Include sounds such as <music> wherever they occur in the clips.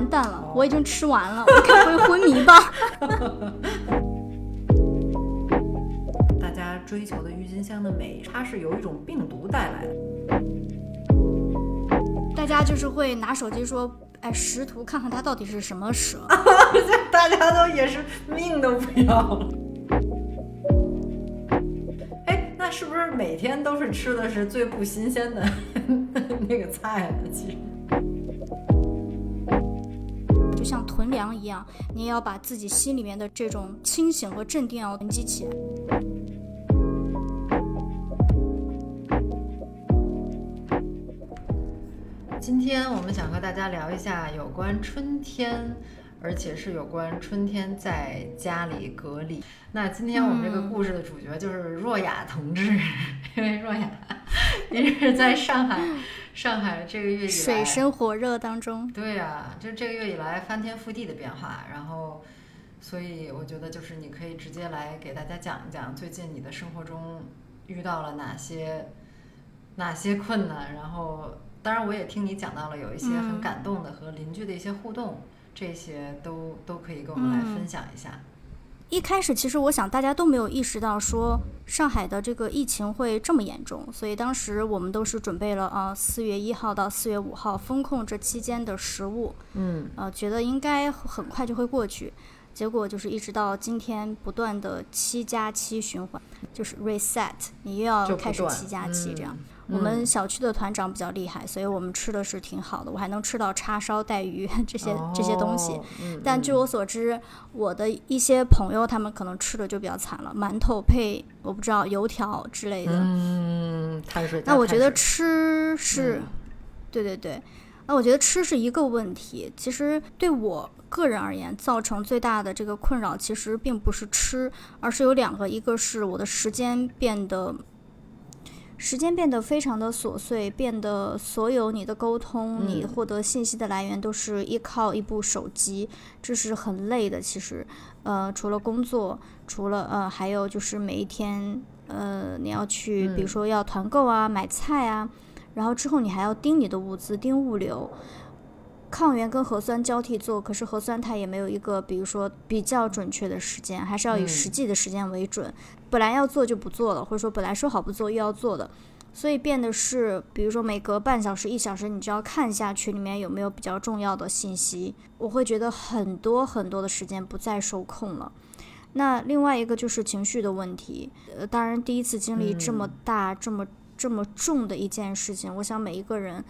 完蛋了，我已经吃完了，我该不会昏迷吧？<laughs> 大家追求的郁金香的美，它是由一种病毒带来的。大家就是会拿手机说，哎，识图看看它到底是什么蛇。<laughs> 大家都也是命都不要了。哎，那是不是每天都是吃的是最不新鲜的 <laughs> 那个菜呢？其实。像囤粮一样，你也要把自己心里面的这种清醒和镇定要囤积起来。今天我们想和大家聊一下有关春天，而且是有关春天在家里隔离。那今天我们这个故事的主角就是若雅同志，<laughs> 因为若雅 <laughs> 一直在上海。上海这个月以来水深火热当中，对呀，就这个月以来翻天覆地的变化，然后，所以我觉得就是你可以直接来给大家讲一讲最近你的生活中遇到了哪些哪些困难，然后当然我也听你讲到了有一些很感动的和邻居的一些互动，这些都都可以跟我们来分享一下。一开始，其实我想大家都没有意识到说上海的这个疫情会这么严重，所以当时我们都是准备了啊，四月一号到四月五号封控这期间的食物，嗯，呃，觉得应该很快就会过去，结果就是一直到今天不断的七加七循环，就是 reset，你又要开始七加七这样。我们小区的团长比较厉害，所以我们吃的是挺好的，我还能吃到叉烧带鱼 <laughs> 这些这些东西。但据我所知，我的一些朋友他们可能吃的就比较惨了，馒头配我不知道油条之类的。嗯，碳水。那我觉得吃是，对对对，那我觉得吃是一个问题。其实对我个人而言，造成最大的这个困扰其实并不是吃，而是有两个，一个是我的时间变得。时间变得非常的琐碎，变得所有你的沟通、你获得信息的来源都是依靠一部手机，这是很累的。其实，呃，除了工作，除了呃，还有就是每一天，呃，你要去，比如说要团购啊、买菜啊，然后之后你还要盯你的物资、盯物流。抗原跟核酸交替做，可是核酸它也没有一个，比如说比较准确的时间，还是要以实际的时间为准。本来要做就不做了，或者说本来说好不做又要做的，所以变的是，比如说每隔半小时、一小时，你就要看一下群里面有没有比较重要的信息。我会觉得很多很多的时间不再受控了。那另外一个就是情绪的问题，呃，当然第一次经历这么大、这么这么重的一件事情，我想每一个人。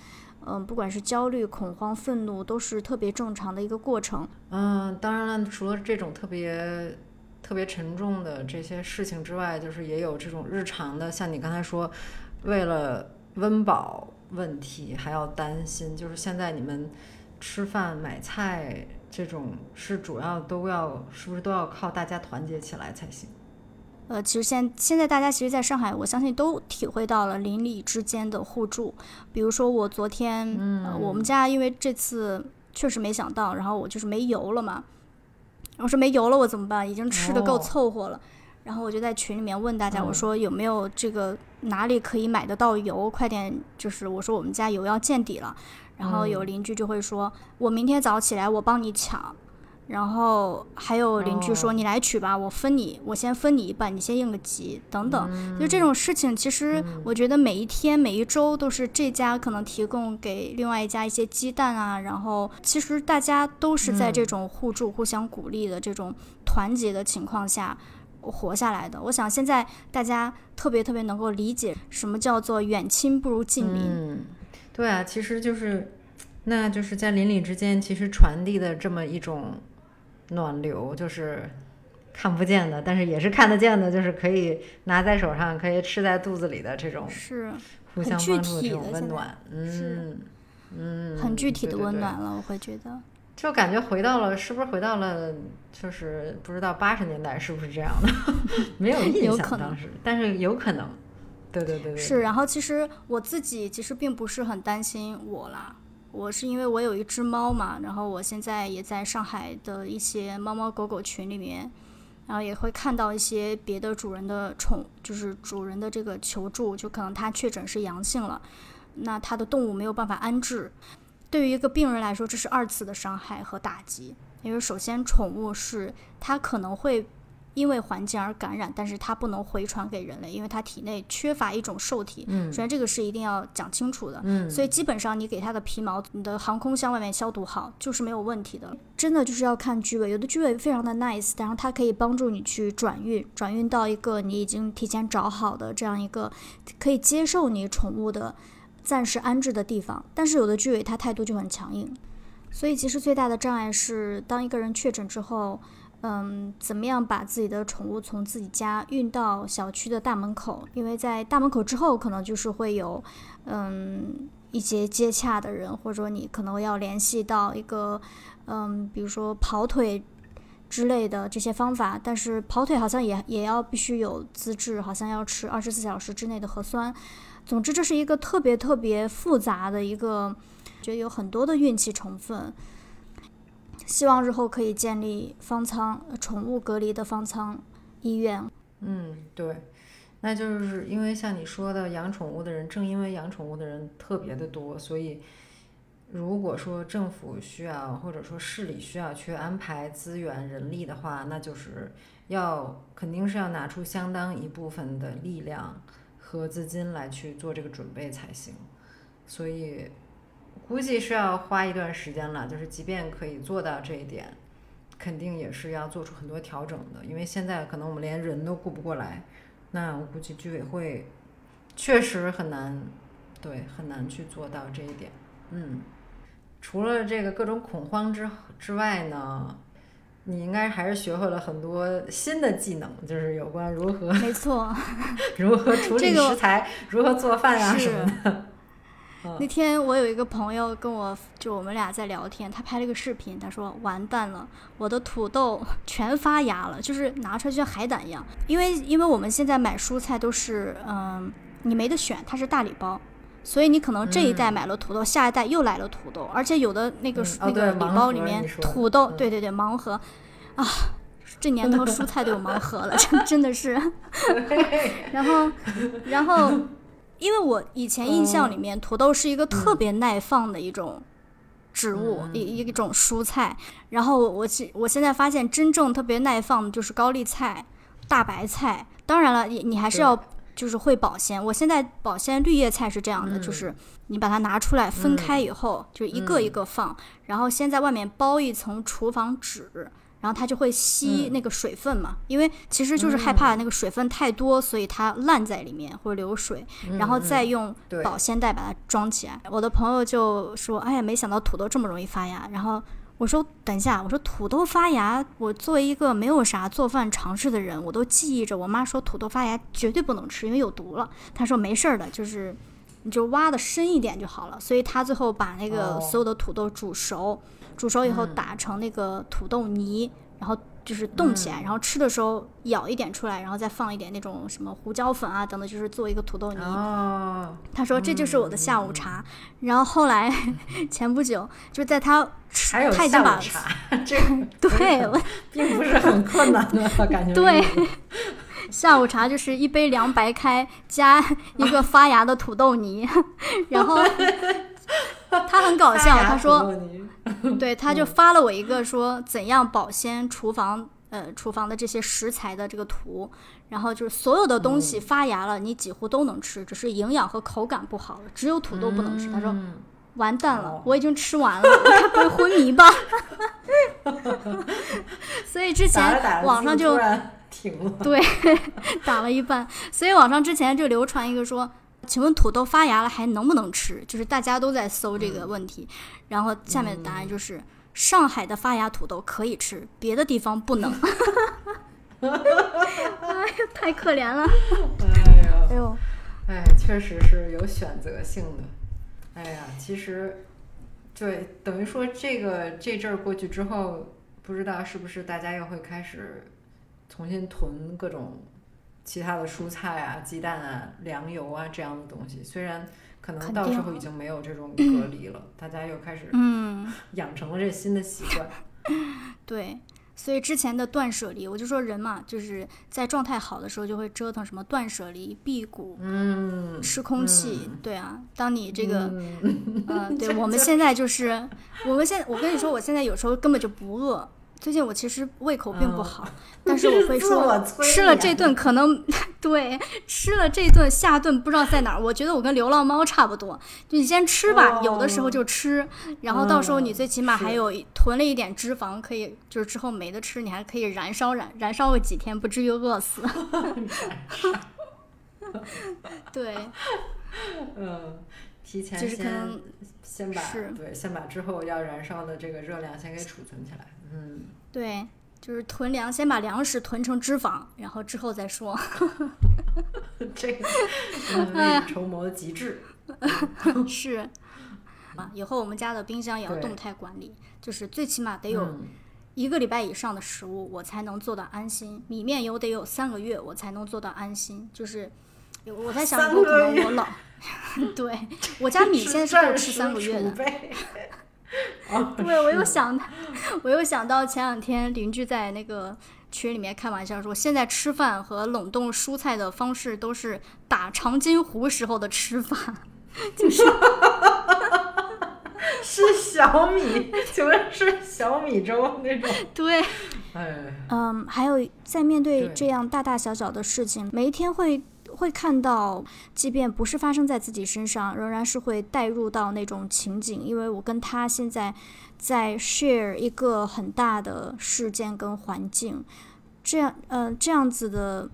嗯，不管是焦虑、恐慌、愤怒，都是特别正常的一个过程。嗯，当然了，除了这种特别特别沉重的这些事情之外，就是也有这种日常的，像你刚才说，为了温饱问题还要担心。就是现在你们吃饭、买菜这种，是主要都要，是不是都要靠大家团结起来才行？呃，其实现现在大家其实在上海，我相信都体会到了邻里之间的互助。比如说我昨天，嗯，我们家因为这次确实没想到，然后我就是没油了嘛。我说没油了，我怎么办？已经吃的够凑合了。然后我就在群里面问大家，我说有没有这个哪里可以买得到油？快点，就是我说我们家油要见底了。然后有邻居就会说，我明天早起来我帮你抢。然后还有邻居说：“你来取吧，我分你，我先分你一半，你先应个急，等等。”就这种事情，其实我觉得每一天、每一周都是这家可能提供给另外一家一些鸡蛋啊。然后其实大家都是在这种互助、互相鼓励的这种团结的情况下活下来的。我想现在大家特别特别能够理解什么叫做远亲不如近邻。嗯，对啊，其实就是，那就是在邻里之间，其实传递的这么一种。暖流就是看不见的，但是也是看得见的，就是可以拿在手上，可以吃在肚子里的这种，是互相帮助的这种温暖，嗯嗯，很具体的温暖了，我会觉得。就感觉回到了，是不是回到了，就是不知道八十年代是不是这样的，<laughs> 没有印象当时，但是有可能，对对对对。是，然后其实我自己其实并不是很担心我啦，我是因为我有一只猫嘛，然后我现在也在上海的一些猫猫狗狗群里面，然后也会看到一些别的主人的宠，就是主人的这个求助，就可能它确诊是阳性了，那它的动物没有办法安置。对于一个病人来说，这是二次的伤害和打击。因为首先，宠物是它可能会因为环境而感染，但是它不能回传给人类，因为它体内缺乏一种受体。嗯，首先这个是一定要讲清楚的。嗯，所以基本上你给它的皮毛，你的航空箱外面消毒好，就是没有问题的。真的就是要看居委，有的居委非常的 nice，然后它可以帮助你去转运，转运到一个你已经提前找好的这样一个可以接受你宠物的。暂时安置的地方，但是有的居委他态度就很强硬，所以其实最大的障碍是，当一个人确诊之后，嗯，怎么样把自己的宠物从自己家运到小区的大门口？因为在大门口之后，可能就是会有，嗯，一些接洽的人，或者说你可能要联系到一个，嗯，比如说跑腿之类的这些方法，但是跑腿好像也也要必须有资质，好像要持二十四小时之内的核酸。总之，这是一个特别特别复杂的一个，觉得有很多的运气成分。希望日后可以建立方舱宠物隔离的方舱医院。嗯，对，那就是因为像你说的，养宠物的人，正因为养宠物的人特别的多，所以如果说政府需要或者说市里需要去安排资源人力的话，那就是要肯定是要拿出相当一部分的力量。和资金来去做这个准备才行，所以估计是要花一段时间了。就是即便可以做到这一点，肯定也是要做出很多调整的。因为现在可能我们连人都顾不过来，那我估计居委会确实很难，对，很难去做到这一点。嗯，除了这个各种恐慌之之外呢？你应该还是学会了很多新的技能，就是有关如何没错，<laughs> 如何处理食材，如何做饭啊什么的。那天我有一个朋友跟我，就我们俩在聊天，他拍了个视频，他说完蛋了，我的土豆全发芽了，就是拿出来就像海胆一样。因为因为我们现在买蔬菜都是，嗯，你没得选，它是大礼包，所以你可能这一代买了土豆，下一代又来了土豆，而且有的那个那个礼包里面土豆，对对对，盲盒。啊，这年头蔬菜都有盲盒了，真真的是。<laughs> 然后，然后，因为我以前印象里面，土豆是一个特别耐放的一种植物，一一种蔬菜。然后我现我现在发现，真正特别耐放的就是高丽菜、大白菜。当然了，你你还是要就是会保鲜。我现在保鲜绿叶菜是这样的，就是你把它拿出来分开以后，就一个一个放，然后先在外面包一层厨房纸。然后它就会吸那个水分嘛，因为其实就是害怕那个水分太多，所以它烂在里面或者流水，然后再用保鲜袋把它装起来。我的朋友就说：“哎呀，没想到土豆这么容易发芽。”然后我说：“等一下，我说土豆发芽，我作为一个没有啥做饭尝试的人，我都记忆着我妈说土豆发芽绝对不能吃，因为有毒了。”她说：“没事儿的，就是你就挖的深一点就好了。”所以她最后把那个所有的土豆煮熟。煮熟以后打成那个土豆泥，然后就是冻起来，然后吃的时候舀一点出来，然后再放一点那种什么胡椒粉啊等等，就是做一个土豆泥。他说这就是我的下午茶。<laughs> 然后后来 <laughs> 前不久就在他他已经把这 <laughs> 对，并不是很困难的感觉。对，下午茶就是一杯凉白开加一个发芽的土豆泥，然后。<laughs> 他很搞笑，他说，<laughs> <laughs> 对，他就发了我一个说怎样保鲜厨房，呃，厨房的这些食材的这个图，然后就是所有的东西发芽了，你几乎都能吃，只是营养和口感不好了，只有土豆不能吃。他说，完蛋了，我已经吃完了，我该不会昏迷吧？所以之前网上就停了，对，打了一半，所以网上之前就流传一个说。请问土豆发芽了还能不能吃？就是大家都在搜这个问题，然后下面的答案就是上海的发芽土豆可以吃，别的地方不能。<laughs> 哎呀，太可怜了！哎呀，哎呦，哎，确实是有选择性的。哎呀，其实对，等于说这个这阵儿过去之后，不知道是不是大家又会开始重新囤各种其他的蔬菜啊、鸡蛋啊、粮油啊这样的东西。虽然可能到时候已经没有这种隔离了，<clears throat> 大家又开始嗯，养成了这新的习惯。<laughs> 对。所以之前的断舍离，我就说人嘛，就是在状态好的时候就会折腾什么断舍离、辟谷、嗯，吃空气，对啊。当你这个，嗯呃，对 <laughs> 我们现在就是，我们现我跟你说，我现在有时候根本就不饿。最近我其实胃口并不嗯好，<laughs> 但是我会说吃了这顿可能 <laughs> 对吃了这顿下顿不知道在哪儿。我觉得我跟流浪猫差不多，就你先吃吧，有的时候就吃，然后到时候你嗯最起码还有囤了一点脂肪，可以就是之后没得吃，你还可以燃烧燃燃烧个几天，不至于饿死。对，<laughs> 嗯，提前就是可先能先把是对先把之后要燃烧的这个热量先给储存起来。嗯，对，就是囤粮，先把粮食囤成脂肪，然后之后再说。<laughs> 这个 <laughs> 嗯未雨绸缪的极致。<laughs> 是啊，以后我们家的冰箱也要动态管理，就是最起码得有嗯一个礼拜以上的食物，我才能做到安心。米面油得有三个月，我才能做到安心。就是我在想，三以后可能我老，对我家米现在是够吃三个月的。的。哦，对，我又想，我又想到前两天邻居在那个群里面开玩笑说，现在吃饭和冷冻蔬菜的方式都是打长津湖时候的吃法，<laughs> 就是 <laughs> 是小米，请问是小米粥那种？<laughs> 对，哎，嗯，还有在面对对这样大大小小的事情，每一天会会看到，即便不是发生在自己身上，仍然是会带入到那种情景，因为我跟他现在在 share 一个很大的事件跟环境，这样，呃，这样子的，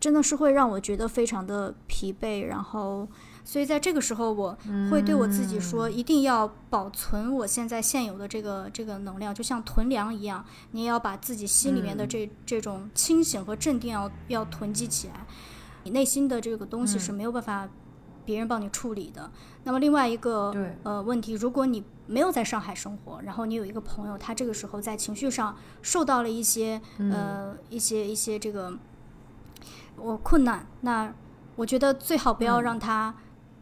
真的是会让我觉得非常的疲惫，然后。所以在这个时候，我会对我自己说，一定要保存我现在现有的这个这个能量，就像囤粮一样，你也要把自己心里面的这、这种清醒和镇定要要囤积起来。你内心的这个东西是没有办法别人帮你处理的。那么另外一个呃问题，如果你没有在上海生活，然后你有一个朋友，他这个时候在情绪上受到了一些、呃一些一些这个我困难，那我觉得最好不要让他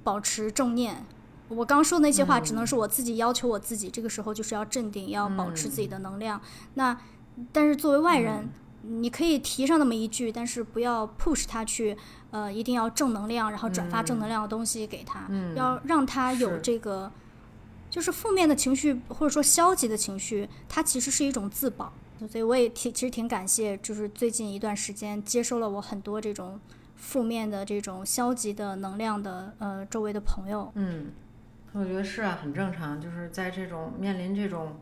保持正念。我刚说的那些话，只能是我自己要求我自己，这个时候就是要镇定，要保持自己的能量。那但是作为外人，你可以提上那么一句，但是不要 push 他去，呃，一定要正能量，然后转发正能量的东西给他，要让他有这个，就是负面的情绪或者说消极的情绪，它其实是一种自保。所以我也挺其实挺感谢，就是最近一段时间接收了我很多这种负面的这种消极的能量的呃周围的朋友。嗯，我觉得是啊，很正常，就是在这种面临这种，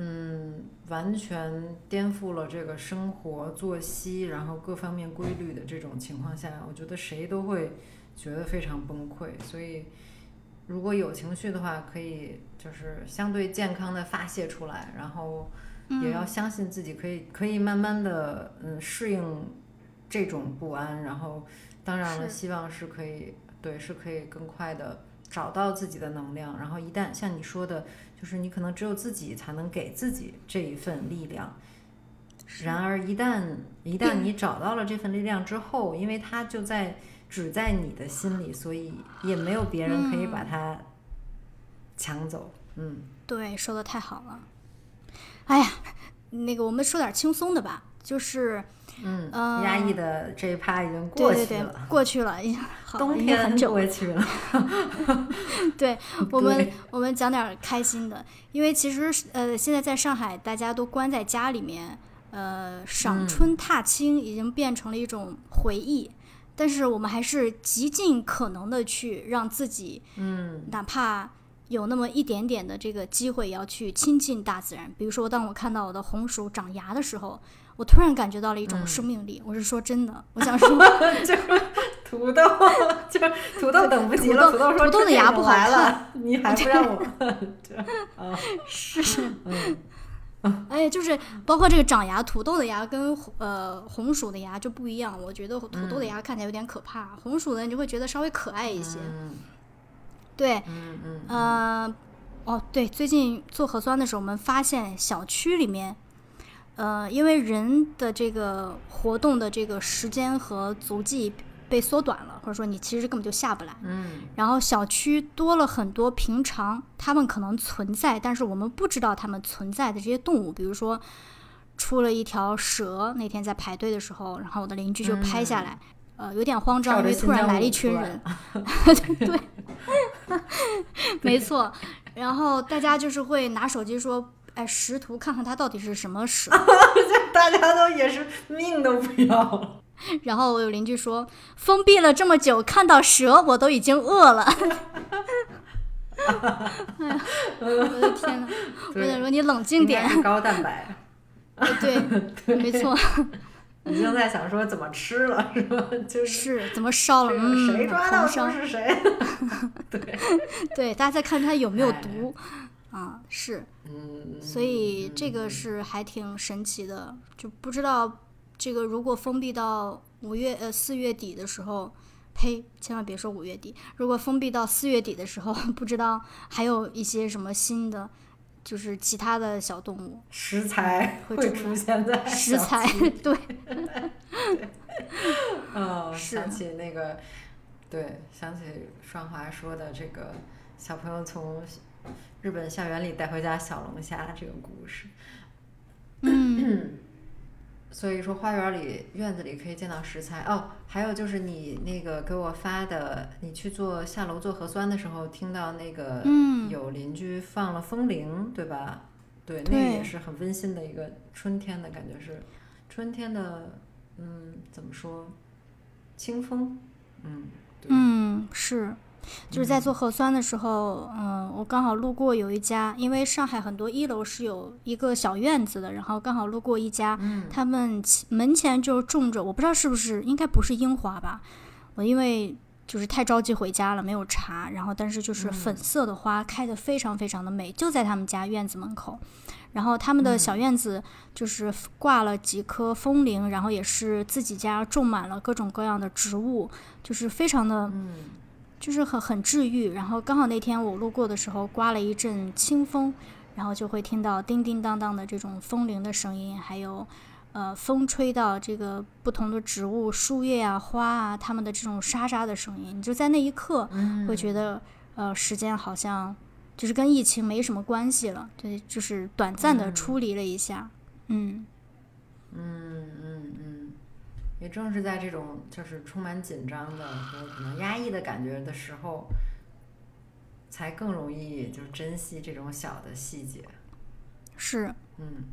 嗯，完全颠覆了这个生活作息，然后各方面规律的这种情况下，我觉得谁都会觉得非常崩溃。所以，如果有情绪的话，可以就是相对健康的发泄出来，然后也要相信自己可以可以慢慢的嗯适应这种不安，然后当然了，希望是可以对是可以更快的找到自己的能量，然后一旦像你说的，就是你可能只有自己才能给自己这一份力量。然而一旦一旦你找到了这份力量之后，因为它就在只在你的心里，所以也没有别人可以把它抢走。嗯，对，说的太好了。哎呀，那个我们说点轻松的吧，就是嗯，呃压抑的这一趴已经过对对对去了，，过去了，已经 <laughs> 好冬天很天久了过去了。<laughs> 对 <laughs> 我们对，我们讲点儿开心的，因为其实呃，现在在上海，大家都关在家里面，呃，赏嗯春踏青已经变成了一种回忆，但是我们还是极尽可能的去让自己，嗯哪怕有那么一点点的这个机会，也要去亲近大自然。比如说，当我看到我的红薯长芽的时候，我突然感觉到了一种嗯生命力。我是说真的，我想 <laughs> 说。就是土豆，就是土豆等不及了。土豆土豆说：“土豆的这个芽不好来了，你还不让我？” <laughs> <laughs> 是，嗯哎，就是包括这个长牙，土豆的牙跟呃红薯的牙就不一样。我觉得土豆的牙看起来有点可怕，红薯的你就会觉得稍微可爱一些。嗯对，嗯嗯呃，哦，对，最近做核酸的时候，我们发现小区里面，呃，因为人的这个活动的这个时间和足迹被缩短了，或者说你其实根本就下不来。嗯然后小区多了很多平常他们可能存在，但是我们不知道他们存在的这些动物，比如说出了一条蛇，那天在排队的时候，然后我的邻居就拍下来，呃，有点慌张，因为突然来了一群人，<laughs> 对，<laughs> 没错。然后大家就是会拿手机说，哎，识图看看它到底是什么蛇。<laughs> 大家都也是命都不要了。然后我有邻居说，封闭了这么久，看到蛇我都已经饿了。哎呀，我的天呐！我想说你冷静点。高蛋白，<laughs> 对，没错，已经在想说怎么吃了，是吧？就是是怎么烧了？谁抓到狂烧说是谁？<laughs> 对，大家再看它有没有哎毒啊？是，嗯，所以这个是还挺神奇的，就不知道这个如果封闭到五月呃四月底的时候，呸，千万别说五月底，如果封闭到四月底的时候，<laughs> 不知道还有一些什么新的，就是其他的小动物。食材会出现在食材，对，嗯，<laughs> 是想起那个，对，想起双华说的这个小朋友从日本校园里带回家小龙虾这个故事。嗯，<clears throat> 所以说，花园里、院子里可以见到食材哦。还有就是你那个给我发的，你去做下楼做核酸的时候，听到那个嗯有邻居放了风铃，对吧？对，那个也是很温馨的一个春天的感觉，是春天的，嗯，怎么说？清风，嗯，对，嗯，是，就是在做核酸的时候，嗯，我刚好路过有一家，因为上海很多一楼是有一个小院子的，然后刚好路过一家，嗯。他们其门前就种着，我不知道是不是，应该不是樱花吧，我因为就是太着急回家了，没有查，然后但是就是粉色的花开得非常非常的美，就在他们家院子门口。然后他们的小院子就是挂了几棵风铃，然后也是自己家种满了各种各样的植物，就是非常的，嗯就是很很治愈。然后刚好那天我路过的时候，刮了一阵清风，然后就会听到叮叮当当的这种风铃的声音，还有呃风吹到这个不同的植物、树叶啊、花啊，它们的这种沙沙的声音，你就在那一刻嗯会觉得，呃，时间好像就是跟疫情没什么关系了，对，就是短暂的嗯。出离了一下，嗯嗯。嗯嗯，也正是在这种就是充满紧张的和可能压抑的感觉的时候，才更容易就是珍惜这种小的细节。是嗯，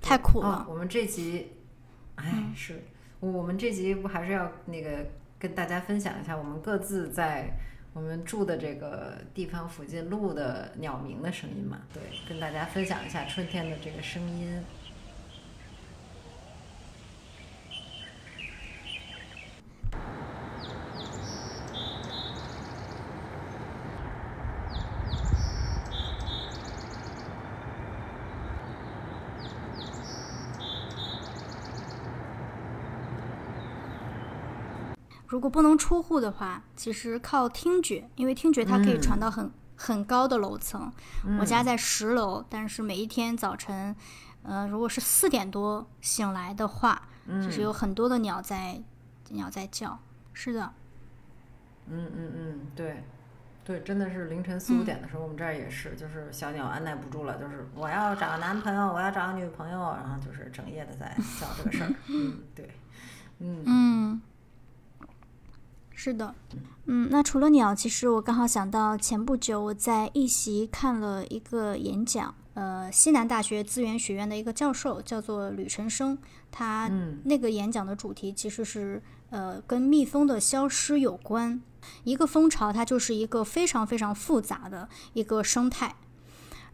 太苦哦了，我们这集，哎，是我我们这集不还是要那个跟大家分享一下我们各自在我们住的这个地方附近录的鸟鸣的声音嘛？对，跟大家分享一下春天的这个声音。如果不能出户的话，其实靠听觉，因为听觉它可以传到很、很高的楼层。我家在十楼，但是每一天早晨，呃，如果是四点多醒来的话，就是有很多的鸟在鸟在叫。是的，嗯嗯嗯，对，对，真的是凌晨四五点的时候，我们这儿也是，就是小鸟按耐不住了，就是我要找个男朋友，我要找个女朋友，然后就是整夜的在叫这个事儿。<laughs> 嗯，对，嗯嗯，是的，嗯，那除了鸟，其实我刚好想到前不久我在一席看了一个演讲，呃，西南大学资源学院的一个教授叫做吕晨生，他嗯那个演讲的主题其实是呃跟蜜蜂的消失有关。一个蜂巢它就是一个非常非常复杂的一个生态。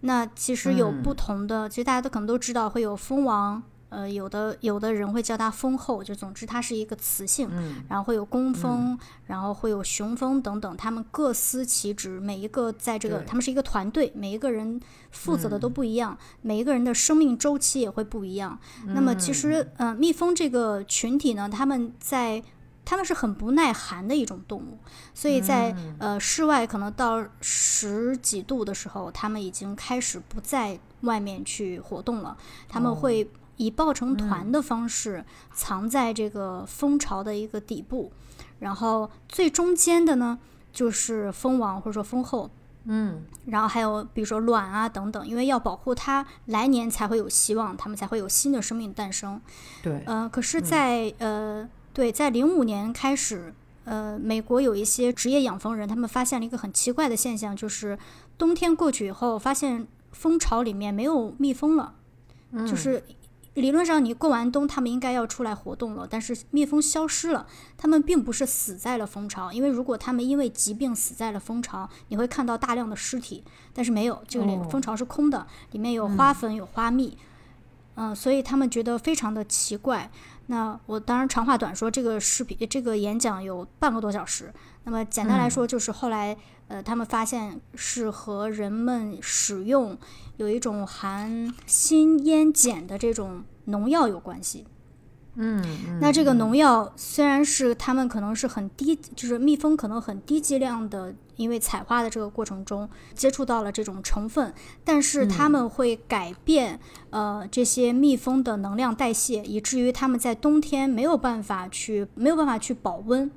那其实有嗯不同的，其实大家都可能都知道会有蜂王，呃，有的有的人会叫它蜂后，就总之它是一个雌性。嗯然后会有工蜂，然后会有雄蜂等等，他们各司其职，每一个在这个对他们是一个团队，每一个人负责的都不一样，每一个人的生命周期也会不一样。那么其实，呃，蜜蜂这个群体呢，他们在它们是很不耐寒的一种动物，所以在、呃室外可能到十几度的时候，它们已经开始不在外面去活动了，它们会以抱成团的方式藏在这个蜂巢的一个底部，然后最中间的呢就是蜂王或者说蜂后。嗯，然后还有比如说卵啊等等，因为要保护它来年才会有希望，它们才会有新的生命诞生。对，呃，可是在，呃，对，在零五年开始，呃，美国有一些职业养蜂人，他们发现了一个很奇怪的现象，就是冬天过去以后，发现蜂巢里面没有蜜蜂了，就是理论上你过完冬，它们应该要出来活动了，但是蜜蜂消失了，它们并不是死在了蜂巢，因为如果它们因为疾病死在了蜂巢，你会看到大量的尸体，但是没有，这个蜂巢是空的，里面有花粉，有花蜜。嗯，所以他们觉得非常的奇怪。那我当然长话短说，这个视频这个演讲有半个多小时。那么简单来说，就是后来、呃，他们发现是和人们使用有一种含新烟碱的这种农药有关系。嗯，嗯那这个农药虽然是他们可能是很低，就是蜜蜂可能很低剂量的，因为采花的这个过程中接触到了这种成分，但是他们会改变、呃这些蜜蜂的能量代谢，以至于他们在冬天没有办法去没有办法去保温。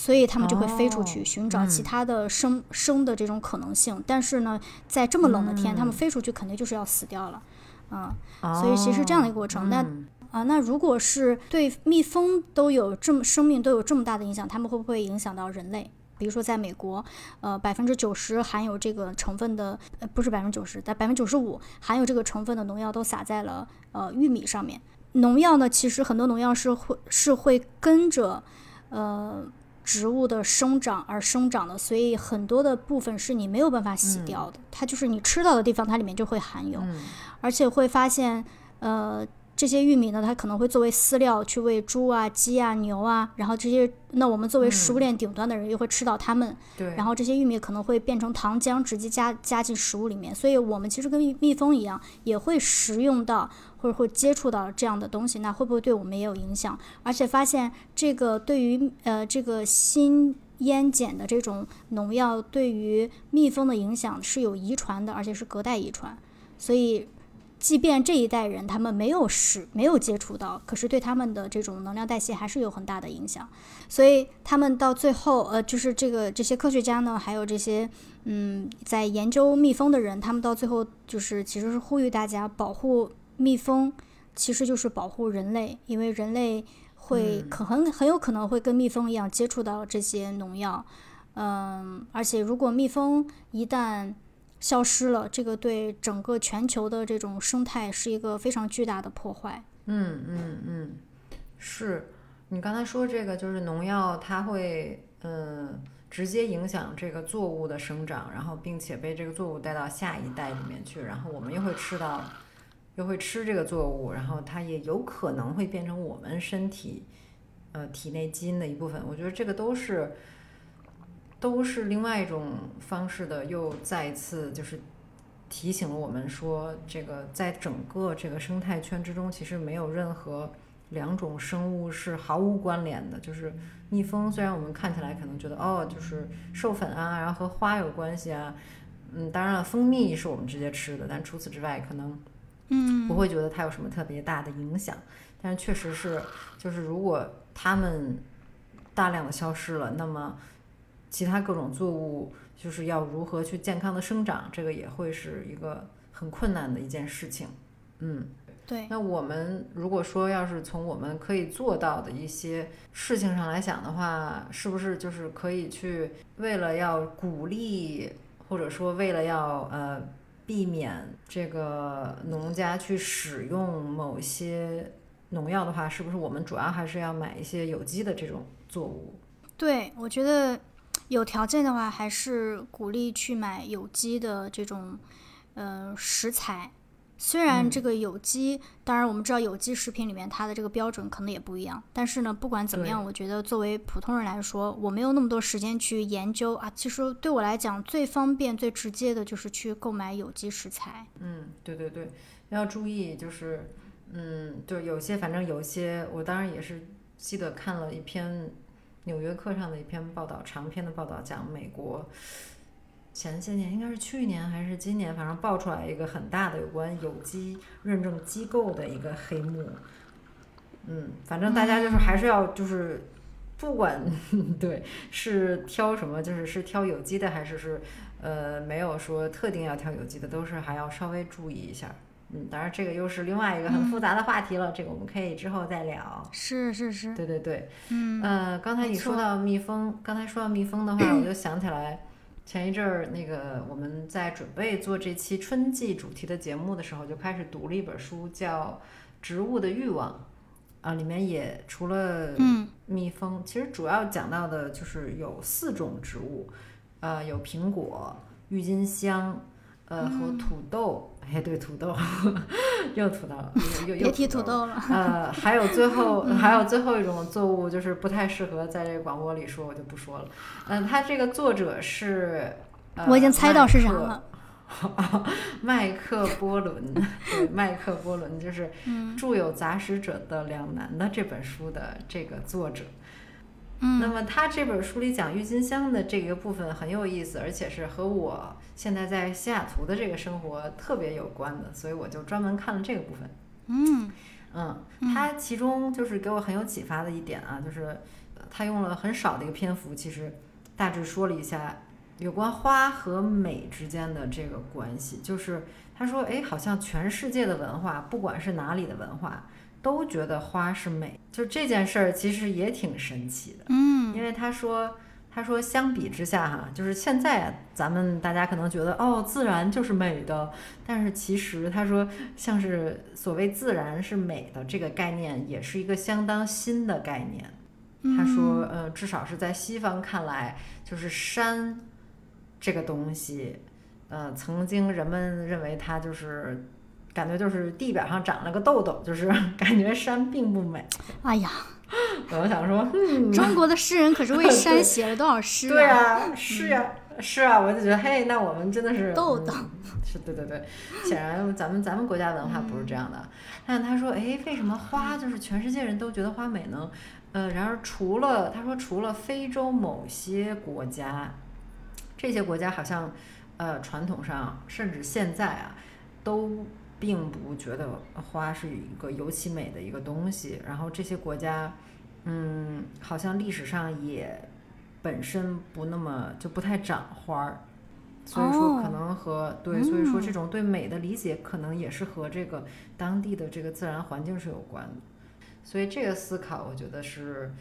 所以它们就会飞出去哦寻找其他的生、生的这种可能性，但是呢，在这么冷的天，它们飞出去肯定就是要死掉了，啊、所以其实这样的一个过程。那嗯啊，那如果是对蜜蜂都有这么生命都有这么大的影响，它们会不会影响到人类？比如说，在美国，呃，百分之九十含有这个成分的，呃，不是百分之九十，但百分之九十五含有这个成分的农药都撒在了呃玉米上面。农药呢，其实很多农药是会是会跟着呃植物的生长而生长的，所以很多的部分是你没有办法洗掉的，它就是你吃到的地方，它里面就会含有。嗯而且会发现，呃，这些玉米呢，它可能会作为饲料去喂猪啊、鸡啊、牛啊，然后这些，那我们作为食物链顶端的人又会吃到它们，对，然后这些玉米可能会变成糖浆，直接加加进食物里面，所以我们其实跟蜜蜜蜂一样，也会食用到或者会接触到这样的东西，那会不会对我们也有影响？而且发现这个对于呃这个新烟碱的这种农药对于蜜蜂的影响是有遗传的，而且是隔代遗传，所以。即便这一代人他们没有使没有接触到，可是对他们的这种能量代谢还是有很大的影响。所以他们到最后，呃，就是这个这些科学家呢，还有这些嗯，在研究蜜蜂的人，他们到最后就是其实是呼吁大家保护蜜蜂，其实就是保护人类，因为人类会可很很有可能会跟蜜蜂一样接触到这些农药，嗯，而且如果蜜蜂一旦消失了，这个对整个全球的这种生态是一个非常巨大的破坏。嗯嗯嗯，是你刚才说这个，就是农药它会嗯直接影响这个作物的生长，然后并且被这个作物带到下一代里面去，然后我们又会吃到，又会吃这个作物，然后它也有可能会变成我们身体呃体内基因的一部分。我觉得这个都是都是另外一种方式的，又再一次就是。提醒了我们说，这个在整个这个生态圈之中，其实没有任何两种生物是毫无关联的。就是蜜蜂，虽然我们看起来可能觉得哦，就是授粉啊，然后和花有关系啊，嗯，当然了，蜂蜜是我们直接吃的，但除此之外，可能嗯不会觉得它有什么特别大的影响。但是确实是，就是如果它们大量的消失了，那么其他各种作物就是要如何去健康的生长，这个也会是一个很困难的一件事情。嗯，对，那我们如果说要是从我们可以做到的一些事情上来讲的话，是不是就是可以去为了要鼓励，或者说为了要呃避免这个农家去使用某些农药的话，是不是我们主要还是要买一些有机的这种作物？对，我觉得有条件的话，还是鼓励去买有机的这种呃食材。虽然嗯这个有机，当然我们知道有机食品里面它的这个标准可能也不一样，但是呢，不管怎么样，我觉得作为普通人来说，我没有那么多时间去研究啊。其实对我来讲，最方便、最直接的就是去购买有机食材。嗯，对对对，要注意就是，嗯，就，有些反正有些，我当然也是记得看了一篇纽约客》上的一篇报道，长篇的报道，讲美国前些年应该是去年还是今年，反正爆出来一个很大的有关有机认证机构的一个黑幕。嗯，反正大家就是还是要就是。不管 <laughs> 对是挑什么，就是是挑有机的还是是呃没有说特定要挑有机的，都是还要稍微注意一下。嗯，当然这个又是另外一个很复杂的话题了，这个我们可以之后再聊。是是是，对对对，嗯呃，刚才你说到蜜蜂，刚才说到蜜蜂的话，<clears throat> 我就想起来前一阵儿那个我们在准备做这期春季主题的节目的时候，就开始读了一本书，叫《植物的欲望》。啊，里面也除了蜜蜂，其实主要讲到的就是有四种植物，呃，有苹果、郁金香，呃，和土豆。哎，对，土豆，又土豆了，又又别提土豆了。呃，还有最后还有最后一种作物，就是不太适合在这个广播里说，我就不说了。嗯，他这个作者是，我已经猜到是啥了。<laughs> 麦克波伦，对，麦克波伦就是著有《杂食者的两难》的这本书的这个作者。嗯，那么他这本书里讲郁金香的这个部分很有意思，而且是和我现在在西雅图的这个生活特别有关的，所以我就专门看了这个部分。嗯嗯，他其中就是给我很有启发的一点啊，就是他用了很少的一个篇幅，其实大致说了一下。有关花和美之间的这个关系，就是他说，哎，好像全世界的文化，不管是哪里的文化，都觉得花是美。就这件事儿，其实也挺神奇的。嗯，因为他说，他说相比之下，哈，就是现在咱们大家可能觉得，哦，自然就是美的，但是其实他说，像是所谓自然是美的这个概念，也是一个相当新的概念。他说，呃，至少是在西方看来，就是山。这个东西，呃，曾经人们认为它就是感觉就是地表上长了个痘痘，<laughs> 就是感觉山并不美。哎呀，我想说，中国的诗人可是为山写了多少诗啊？<laughs> 对啊，是呀，是啊，我就觉得，嘿，那我们真的是痘痘，是对对对，显然咱们咱们国家文化不是这样的。但他说，哎，为什么花就是全世界人都觉得花美呢？呃，然而除了他说，除了非洲某些国家。这些国家好像，呃，传统上甚至现在啊，都并不觉得花是一个尤其美的一个东西。然后这些国家，嗯，好像历史上也本身不那么就不太长花儿，所以说可能和对，所以说这种对美的理解可能也是和这个当地的这个自然环境是有关的。所以这个思考我觉得是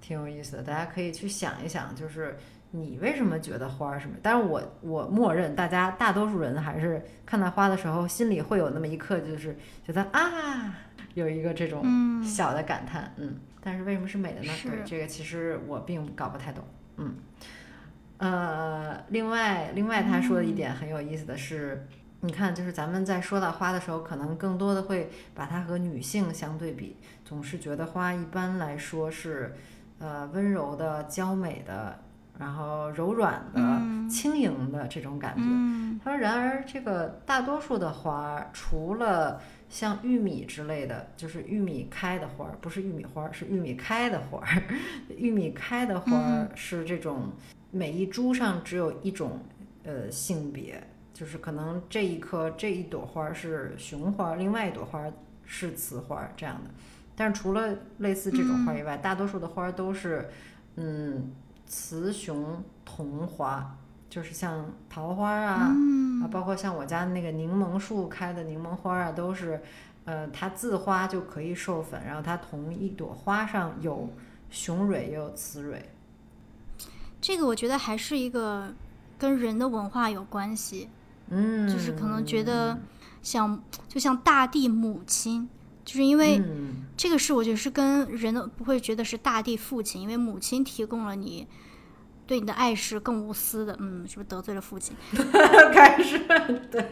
挺有意思的，大家可以去想一想，就是。你为什么觉得花儿什么？但是我我默认大家大多数人还是看到花的时候，心里会有那么一刻，就是觉得啊，有一个这种小的感叹，嗯。但是为什么是美的呢？对，这个其实我并搞不太懂，嗯。呃，另外另外他说的一点很有意思的是，你看，就是咱们在说到花的时候，可能更多的会把它和女性相对比，总是觉得花一般来说是呃温柔的、娇美的。然后柔软的、轻盈的这种感觉。他说：“然而，这个大多数的花，除了像玉米之类的，就是玉米开的花，不是玉米花，是玉米开的花。<laughs> 玉米开的花是这种，每一株上只有一种呃性别，就是可能这一棵这一朵花是雄花，另外一朵花是雌花这样的。但是除了类似这种花以外，大多数的花都是嗯。”雌雄同花，就是像桃花啊，啊，包括像我家那个柠檬树开的柠檬花啊，都是，呃，它自花就可以授粉，然后它同一朵花上有雄蕊也有雌蕊。这个我觉得还是一个跟人的文化有关系，嗯，就是可能觉得像就像大地母亲，就是因为这个事我觉得是跟人的不会觉得是大地父亲，因为母亲提供了你。对你的爱是更无私的，嗯，是不是得罪了父亲？<laughs> 开始对，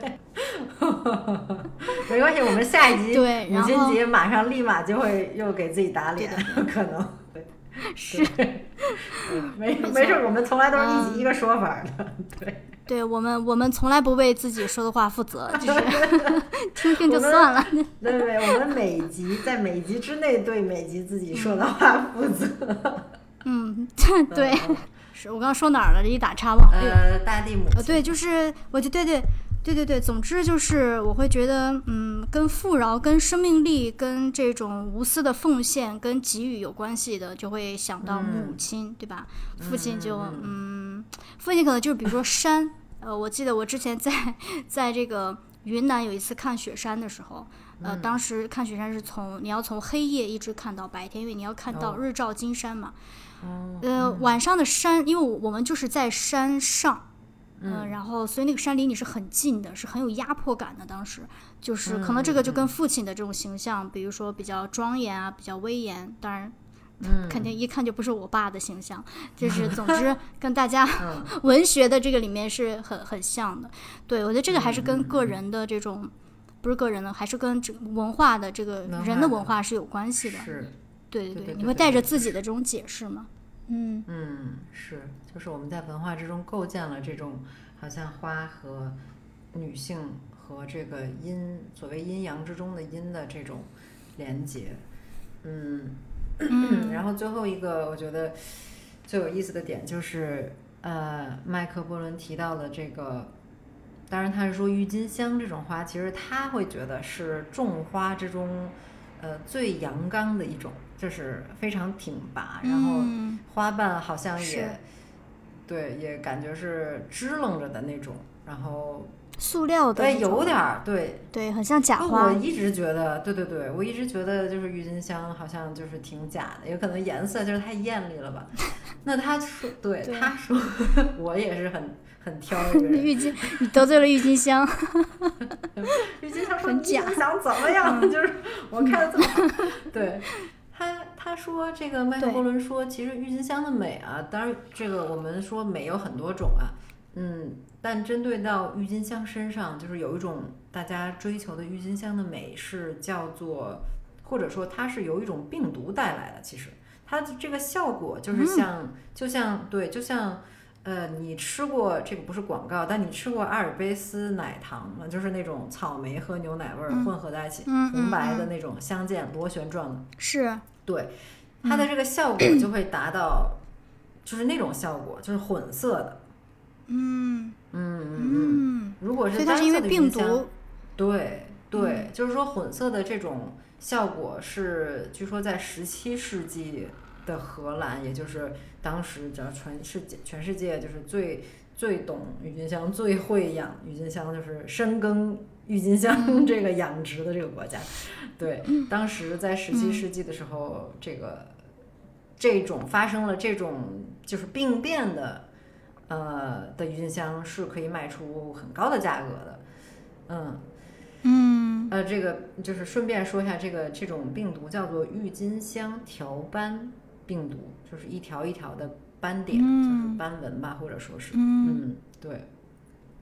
<laughs> 没关系，我们下一集 <laughs> 对母亲节马上立马就会又给自己打脸，可能。对是，没没事，我们从来都是一一个说法的，对，对我们我们从来不为自己说的话负责，就是 <laughs> 听听就算了。对对，我们每集在每集之内对每集自己说的话负责。嗯，<laughs> 对，是我刚刚说哪儿了？这一打岔忘了。呃，大地母呃，对，就是我就对对对对对，总之就是我会觉得，嗯，跟富饶、跟生命力、跟这种无私的奉献、跟给予有关系的，就会想到母亲，对吧？父亲就嗯，父亲可能就是比如说山，呃，我记得我之前在在这个云南有一次看雪山的时候。呃，当时看雪山是从你要从黑夜一直看到白天，因为你要看到日照金山嘛。呃，晚上的山，因为我们就是在山上，嗯，然后所以那个山离你是很近的，是很有压迫感的。当时就是可能这个就跟父亲的这种形象，比如说比较庄严啊，比较威严，当然，肯定一看就不是我爸的形象。就是总 <laughs> 之跟大家 <laughs> 文学的这个里面是很很像的。对我觉得这个还是跟个人的这种。不是个人的，还是跟这文化的这个人的文化是有关系的。是，对对对，你会带着自己的这种解释吗？嗯嗯，是，就是我们在文化之中构建了这种好像花和女性和这个阴，所谓阴阳之中的阴的这种连接。嗯，<clears throat> 然后最后一个我觉得最有意思的点就是，呃，麦克波伦提到的这个。当然，他是说郁金香这种花，其实他会觉得是种花之中，呃，最阳刚的一种，就是非常挺拔，然后花瓣好像也，对，也感觉是支棱着的那种，然后塑料的，对，有点儿，对，对，很像假花。我一直觉得，对对对，我一直觉得就是郁金香好像就是挺假的，有可能颜色就是太艳丽了吧。<laughs> 那他说，对，他说，<laughs> 我也是很。很挑一个 <laughs> 人，郁金，你得罪了郁金香。郁金香说：“假想怎么样？就是我看的这么好。”对他，他说这个麦克伯伦说，其实郁金香的美啊，当然这个我们说美有很多种啊，嗯，但针对到郁金香身上，就是有一种大家追求的郁金香的美是叫做，或者说它是由一种病毒带来的。其实它的这个效果就是像，就像对，就像。呃，你吃过这个不是广告，但你吃过阿尔卑斯奶糖吗？就是那种草莓和牛奶味儿混合在一起，红白的那种相间螺旋状的。是，对，它的这个效果就会达到，就是那种效果，就是混色的。嗯嗯嗯嗯。如果是单色的病毒，对对，就是说混色的这种效果是，据说在十七世纪。的荷兰，也就是当时叫全世界全世界就是最最懂郁金香、最会养郁金香，就是深耕郁金香这个养殖的这个国家。对，当时在十七世纪的时候，这个这种发生了这种就是病变的，呃的郁金香是可以卖出很高的价格的。嗯嗯，呃，这个就是顺便说一下，这个这种病毒叫做郁金香条斑。病毒就是一条一条的斑点，就是斑纹吧，或者说是，嗯，对，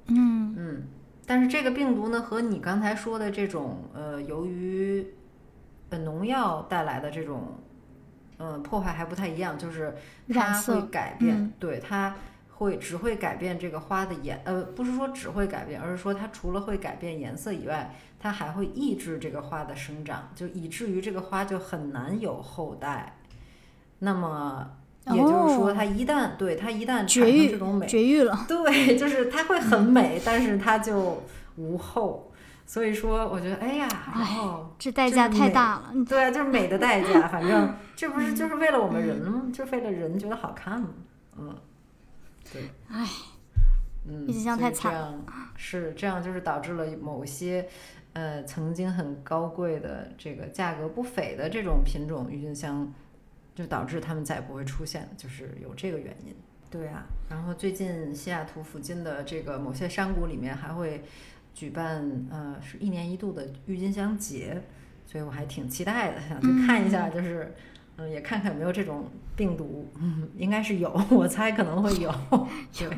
嗯。嗯，但是这个病毒呢，和你刚才说的这种，呃，由于呃农药带来的这种，呃，破坏还不太一样，就是它会改变，对，它会只会改变这个花的颜，呃，不是说只会改变，而是说它除了会改变颜色以外，它还会抑制这个花的生长，就以至于这个花就很难有后代。那么也就是说，它一旦对它一旦绝育这种美，绝育了。对，<laughs> 就是它会很美，但是它就无后。所以说，我觉得，哎呀，然后这代价太大了。对，就是美的代价。反正 <laughs> 这不是就是为了我们人吗？就为了人觉得好看吗？嗯，对。唉，嗯，郁金香太惨了。是这样，就是导致了某些呃曾经很高贵的这个价格不菲的这种品种郁金香。就导致他们再也不会出现，就是有这个原因。对啊，然后最近西雅图附近的这个某些山谷里面还会举办，呃，是一年一度的郁金香节，所以我还挺期待的，想去看一下，就是，嗯，也看看有没有这种病毒，嗯，<laughs> 应该是有，我猜可能会有。<laughs> 对，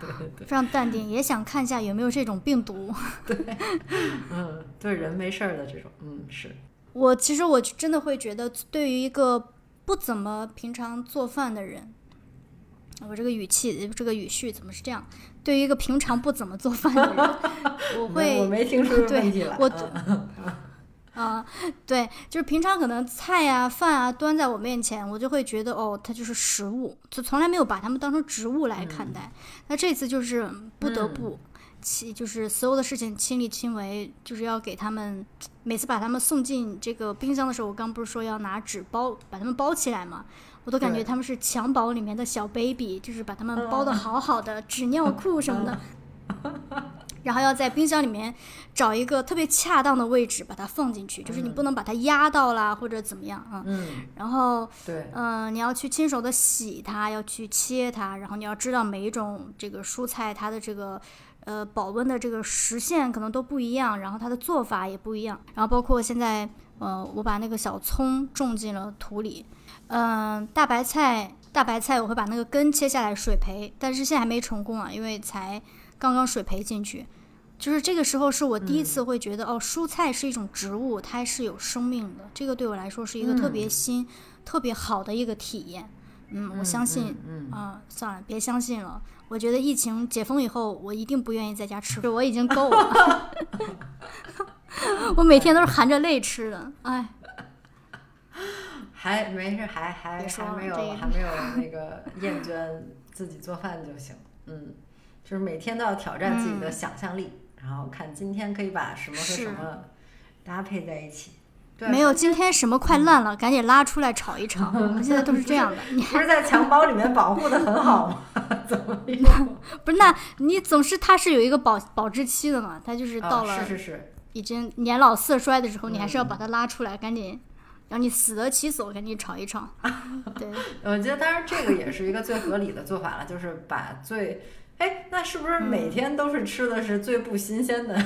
对对。非常淡定，也想看一下有没有这种病毒。<laughs> 对，嗯，对人没事儿的这种，嗯，是。我其实我真的会觉得，对于一个。不怎么平常做饭的人，我这个语气，这个语序怎么是这样？对于一个平常不怎么做饭的人，<laughs> 我会我没听出问题来。我啊，对，就是平常可能菜啊、饭啊端在我面前，我就会觉得哦，它就是食物，就从来没有把它们当成植物来看待。那这次就是不得不，亲，就是所有的事情亲力亲为，就是要给他们每次把他们送进这个冰箱的时候，我刚不是说要拿纸包把他们包起来吗？我都感觉他们是襁褓里面的小 baby，就是把他们包的好好的，纸尿裤什么的。<laughs> 然后要在冰箱里面找一个特别恰当的位置把它放进去，就是你不能把它压到啦或者怎么样啊。嗯。然后，对，嗯，你要去亲手的洗它，要去切它，然后你要知道每一种这个蔬菜它的这个呃保温的这个时限可能都不一样，然后它的做法也不一样。然后包括现在，呃，我把那个小葱种进了土里，嗯，大白菜，大白菜我会把那个根切下来水培，但是现在还没成功啊，因为才。刚刚水培进去，就是这个时候是我第一次会觉得哦，蔬菜是一种植物，它是有生命的。这个对我来说是一个特别新、特别好的一个体验。嗯，我相信。嗯。啊，算了，别相信了。我觉得疫情解封以后，我一定不愿意在家吃，我已经够了。<laughs> 我每天都是含着泪吃的，哎。还没事，还还还没有还没有那个厌倦自己做饭就行。嗯。就是每天都要挑战自己的想象力，然后看今天可以把什么和什么搭配在一起。没有，今天什么快烂了，赶紧拉出来炒一炒。我 <laughs> 们现在都是这样的。你不是在襁褓里面保护的很好吗？<laughs> 怎么？不是，那你总是它是有一个保保质期的嘛？它就是到了是是是，已经年老色衰的时候，你还是要把它拉出来，赶紧让你死得其所，赶紧炒一炒。<laughs> 对，我觉得当然这个也是一个最合理的做法了，就是把最。哎，那是不是每天都是吃的是最不新鲜的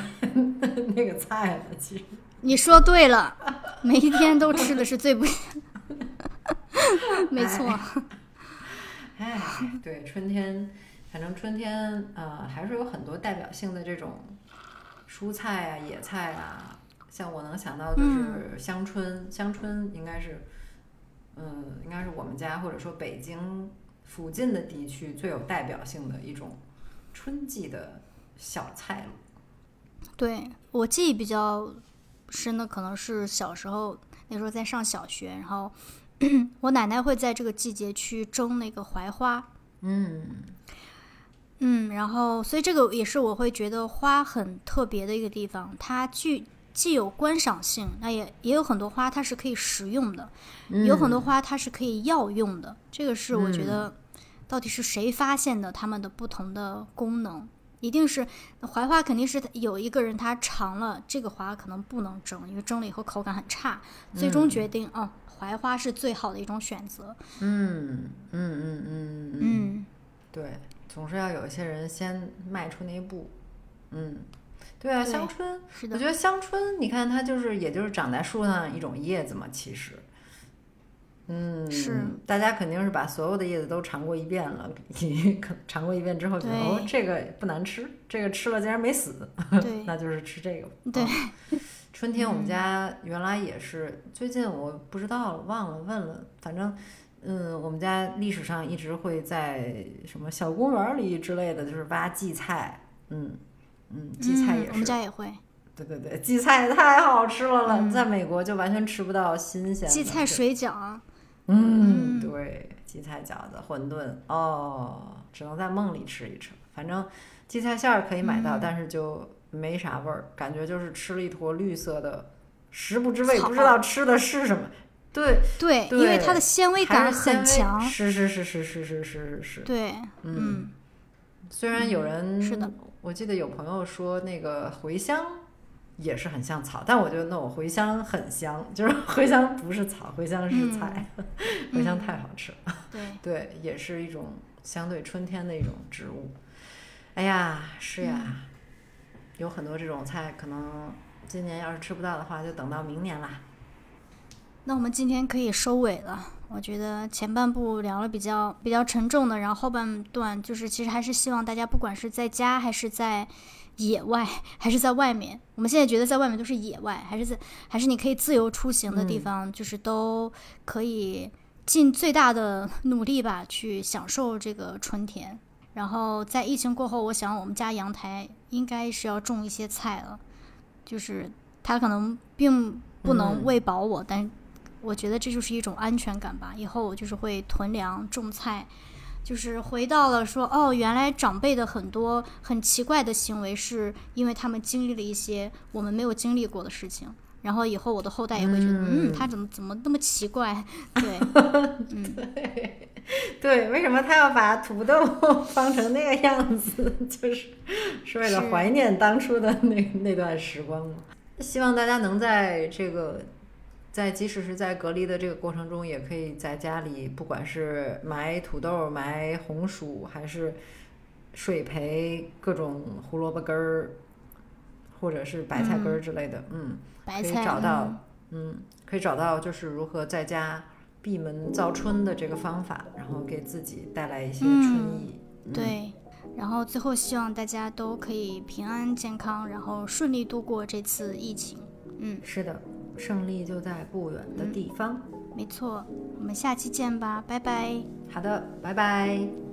那个菜呢？其实你说对了，每一天都吃的是最不，<laughs> 没错。哎，对，春天，反正春天呃，还是有很多代表性的这种蔬菜啊、野菜啊。像我能想到就是香椿，香椿应该是，嗯，应该是我们家或者说北京。附近的地区最有代表性的一种春季的小菜对我记忆比较深的，可能是小时候那时候在上小学，然后 <clears throat> 我奶奶会在这个季节去蒸那个槐花。嗯嗯，然后所以这个也是我会觉得花很特别的一个地方，它具既有观赏性，那也也有很多花它是可以食用的，有很多花它是可以药用的。这个是我觉得。到底是谁发现的它们的不同的功能？一定是槐花，肯定是有一个人他尝了这个花可能不能蒸，因为蒸了以后口感很差，最终决定哦，槐花是最好的一种选择。嗯嗯嗯嗯嗯，对，总是要有一些人先迈出那一步。嗯，对啊，香椿，我觉得香椿，你看它就是，也就是长在树上一种叶子嘛，其实。嗯，是，大家肯定是把所有的叶子都尝过一遍了，<laughs> 你可尝过一遍之后觉得哦，这个不难吃，这个吃了竟然没死，<laughs> 那就是吃这个。<laughs> 对，春天我们家原来也是，最近我不知道了，忘了问了，反正，嗯，我们家历史上一直会在什么小公园里之类的，就是挖荠菜，嗯嗯，荠菜也是，我们家也会。对对对，荠菜太好吃了了，在美国就完全吃不到新鲜。荠菜水饺。嗯，对，荠菜饺子、馄饨，哦，只能在梦里吃一吃。反正荠菜馅儿可以买到，但是就没啥味儿，感觉就是吃了一坨绿色的，食不知味，不知道吃的是什么。对对，因为它的纤维感很强。是是是是是是是是。对，嗯。虽然有人是的，我记得有朋友说那个茴香。也是很像草，但我觉得那我茴香很香，<laughs> 就是茴香不是草，茴香是菜，<laughs> 茴香太好吃了。对 <laughs> 对，也是一种相对春天的一种植物。哎呀，是呀，有很多这种菜，可能今年要是吃不到的话，就等到明年啦。那我们今天可以收尾了。我觉得前半部聊了比较比较沉重的，然后后半段就是其实还是希望大家不管是在家还是在。野外还是在外面？我们现在觉得在外面都是野外，还是在还是你可以自由出行的地方，就是都可以尽最大的努力吧，去享受这个春天。然后在疫情过后，我想我们家阳台应该是要种一些菜了，就是它可能并不能喂饱我，但我觉得这就是一种安全感吧。以后我就是会囤粮种菜，就是回到了说哦，原来长辈的很多很奇怪的行为，是因为他们经历了一些我们没有经历过的事情。然后以后我的后代也会觉得，嗯，嗯他怎么怎么那么奇怪？对，<laughs> 对，对为什么他要把土豆 <laughs> 放成那个样子？<laughs> 就是是为了怀念当初的那那段时光嘛。希望大家能在这个，在即使是在隔离的这个过程中，也可以在家里，不管是埋土豆、埋红薯，还是水培各种胡萝卜根儿，或者是白菜根儿之类的，嗯可以白菜找到嗯嗯，可以找到就是如何在家闭门造春的这个方法，然后给自己带来一些春意。嗯，对，然后最后希望大家都可以平安健康，然后顺利度过这次疫情。嗯，是的，胜利就在不远的地方。没错，我们下期见吧，拜拜。好的，拜拜。